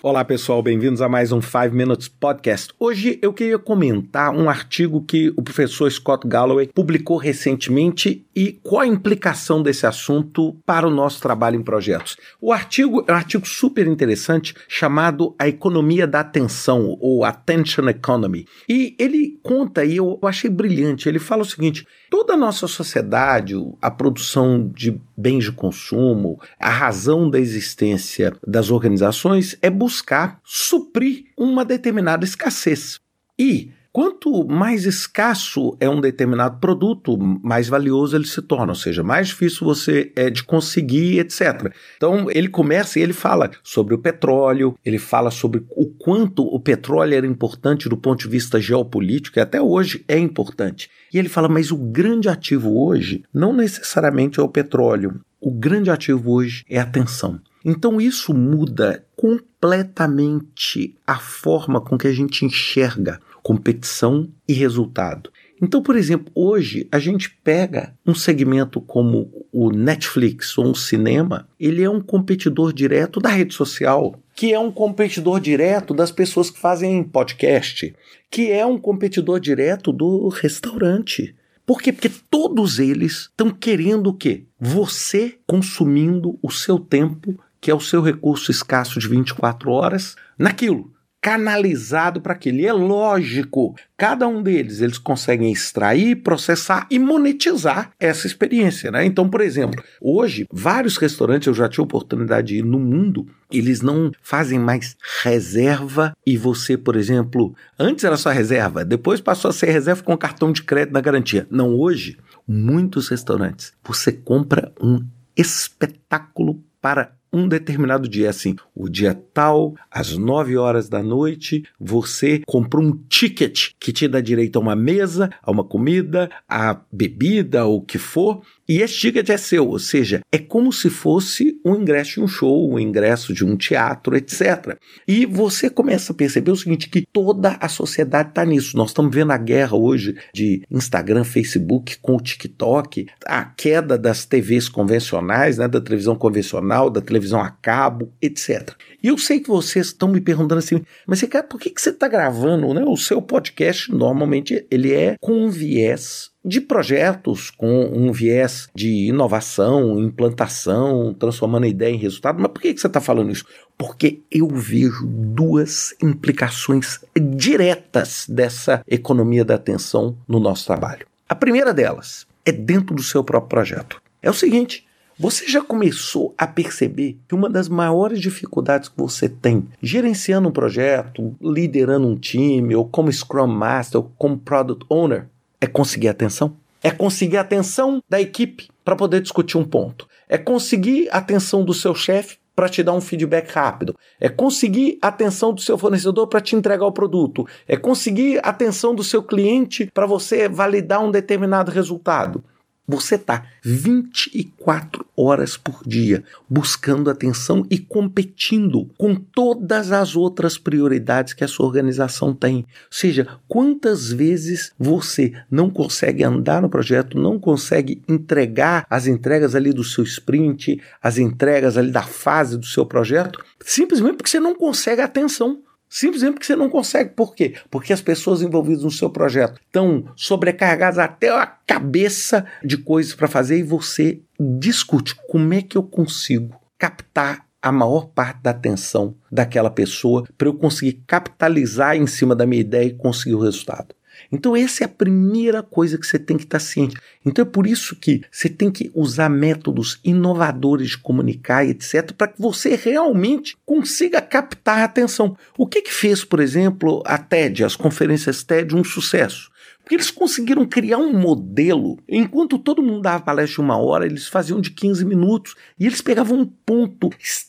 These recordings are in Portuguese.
Olá pessoal, bem-vindos a mais um 5 Minutes Podcast. Hoje eu queria comentar um artigo que o professor Scott Galloway publicou recentemente e qual a implicação desse assunto para o nosso trabalho em projetos. O artigo é um artigo super interessante chamado A Economia da Atenção, ou Attention Economy. E ele conta, e eu achei brilhante, ele fala o seguinte: toda a nossa sociedade, a produção de bens de consumo, a razão da existência das organizações é buscar suprir uma determinada escassez. E Quanto mais escasso é um determinado produto, mais valioso ele se torna, ou seja, mais difícil você é de conseguir, etc. Então ele começa e ele fala sobre o petróleo, ele fala sobre o quanto o petróleo era importante do ponto de vista geopolítico, e até hoje é importante. E ele fala, mas o grande ativo hoje não necessariamente é o petróleo. O grande ativo hoje é a atenção. Então isso muda completamente a forma com que a gente enxerga competição e resultado. Então, por exemplo, hoje a gente pega um segmento como o Netflix ou um cinema, ele é um competidor direto da rede social, que é um competidor direto das pessoas que fazem podcast, que é um competidor direto do restaurante. Por quê? Porque todos eles estão querendo o quê? Você consumindo o seu tempo, que é o seu recurso escasso de 24 horas, naquilo canalizado para aquilo. E é lógico, cada um deles eles conseguem extrair, processar e monetizar essa experiência, né? Então, por exemplo, hoje vários restaurantes eu já tive oportunidade de ir no mundo, eles não fazem mais reserva e você, por exemplo, antes era só reserva, depois passou a ser reserva com cartão de crédito na garantia. Não hoje, muitos restaurantes, você compra um espetáculo para um determinado dia, assim, o dia tal, às 9 horas da noite, você comprou um ticket que te dá direito a uma mesa, a uma comida, a bebida, o que for, e esse ticket é seu, ou seja, é como se fosse um ingresso de um show, um ingresso de um teatro, etc. E você começa a perceber o seguinte, que toda a sociedade está nisso. Nós estamos vendo a guerra hoje de Instagram, Facebook com o TikTok, a queda das TVs convencionais, né, da televisão convencional, da televisão a cabo, etc. E eu sei que vocês estão me perguntando assim, mas cara, por que, que você está gravando? Né? O seu podcast normalmente ele é com viés de projetos com um viés de inovação, implantação, transformando a ideia em resultado. Mas por que, que você está falando isso? Porque eu vejo duas implicações diretas dessa economia da atenção no nosso trabalho. A primeira delas é dentro do seu próprio projeto. É o seguinte: você já começou a perceber que uma das maiores dificuldades que você tem gerenciando um projeto, liderando um time, ou como Scrum Master, ou como Product Owner, é conseguir atenção. É conseguir atenção da equipe para poder discutir um ponto. É conseguir atenção do seu chefe para te dar um feedback rápido. É conseguir atenção do seu fornecedor para te entregar o produto. É conseguir atenção do seu cliente para você validar um determinado resultado. Você está 24 horas por dia buscando atenção e competindo com todas as outras prioridades que a sua organização tem. Ou seja, quantas vezes você não consegue andar no projeto, não consegue entregar as entregas ali do seu sprint, as entregas ali da fase do seu projeto, simplesmente porque você não consegue atenção. Simplesmente porque você não consegue. Por quê? Porque as pessoas envolvidas no seu projeto estão sobrecarregadas até a cabeça de coisas para fazer e você discute como é que eu consigo captar a maior parte da atenção daquela pessoa para eu conseguir capitalizar em cima da minha ideia e conseguir o resultado. Então, essa é a primeira coisa que você tem que estar ciente. Então, é por isso que você tem que usar métodos inovadores de comunicar, etc., para que você realmente consiga captar a atenção. O que, que fez, por exemplo, a TED, as conferências TED, um sucesso? Porque eles conseguiram criar um modelo. Enquanto todo mundo dava palestra de uma hora, eles faziam de 15 minutos. E eles pegavam um ponto extremamente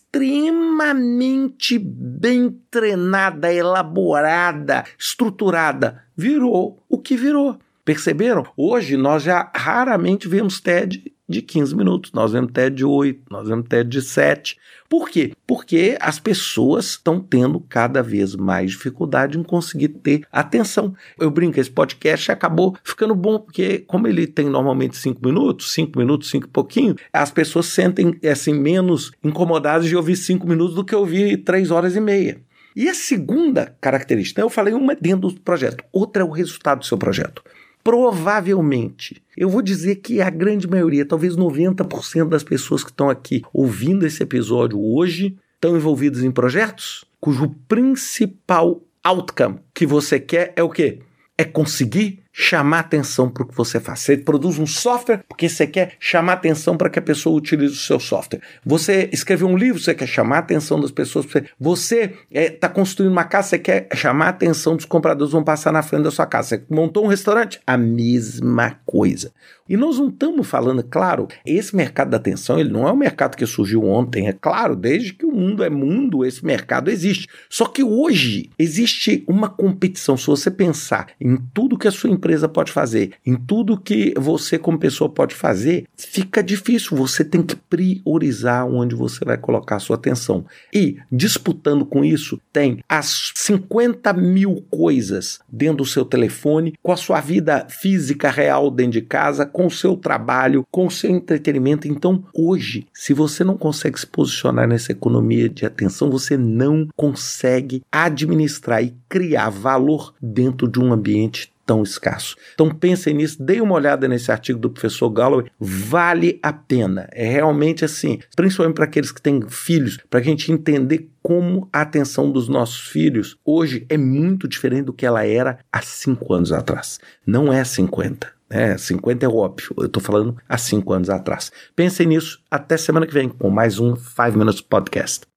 bem treinada, elaborada, estruturada. Virou o que virou. Perceberam? Hoje nós já raramente vemos TED de 15 minutos, nós vemos TED de 8, nós vemos TED de 7. Por quê? Porque as pessoas estão tendo cada vez mais dificuldade em conseguir ter atenção. Eu brinco, esse podcast acabou ficando bom, porque como ele tem normalmente cinco minutos, cinco minutos, cinco e pouquinho, as pessoas sentem assim menos incomodadas de ouvir cinco minutos do que ouvir três horas e meia. E a segunda característica, eu falei uma dentro do projeto, outra é o resultado do seu projeto. Provavelmente, eu vou dizer que a grande maioria, talvez 90% das pessoas que estão aqui ouvindo esse episódio hoje, estão envolvidas em projetos cujo principal outcome que você quer é o quê? É conseguir chamar atenção para o que você faz. Você produz um software porque você quer chamar atenção para que a pessoa utilize o seu software. Você escreveu um livro, você quer chamar a atenção das pessoas. Você está é, construindo uma casa, você quer chamar a atenção dos compradores vão passar na frente da sua casa. Você montou um restaurante, a mesma coisa. E nós não estamos falando, claro, esse mercado da atenção, ele não é um mercado que surgiu ontem, é claro, desde que o mundo é mundo, esse mercado existe. Só que hoje existe uma competição. Se você pensar em tudo que a sua empresa empresa pode fazer, em tudo que você como pessoa pode fazer, fica difícil. Você tem que priorizar onde você vai colocar a sua atenção. E disputando com isso, tem as 50 mil coisas dentro do seu telefone, com a sua vida física real dentro de casa, com o seu trabalho, com o seu entretenimento. Então, hoje, se você não consegue se posicionar nessa economia de atenção, você não consegue administrar e criar valor dentro de um ambiente tão escasso. Então pensem nisso, deem uma olhada nesse artigo do professor Galloway, vale a pena. É realmente assim, principalmente para aqueles que têm filhos, para a gente entender como a atenção dos nossos filhos hoje é muito diferente do que ela era há cinco anos atrás. Não é 50. É, 50 é óbvio, eu estou falando há cinco anos atrás. Pensem nisso, até semana que vem com mais um 5 Minutes Podcast.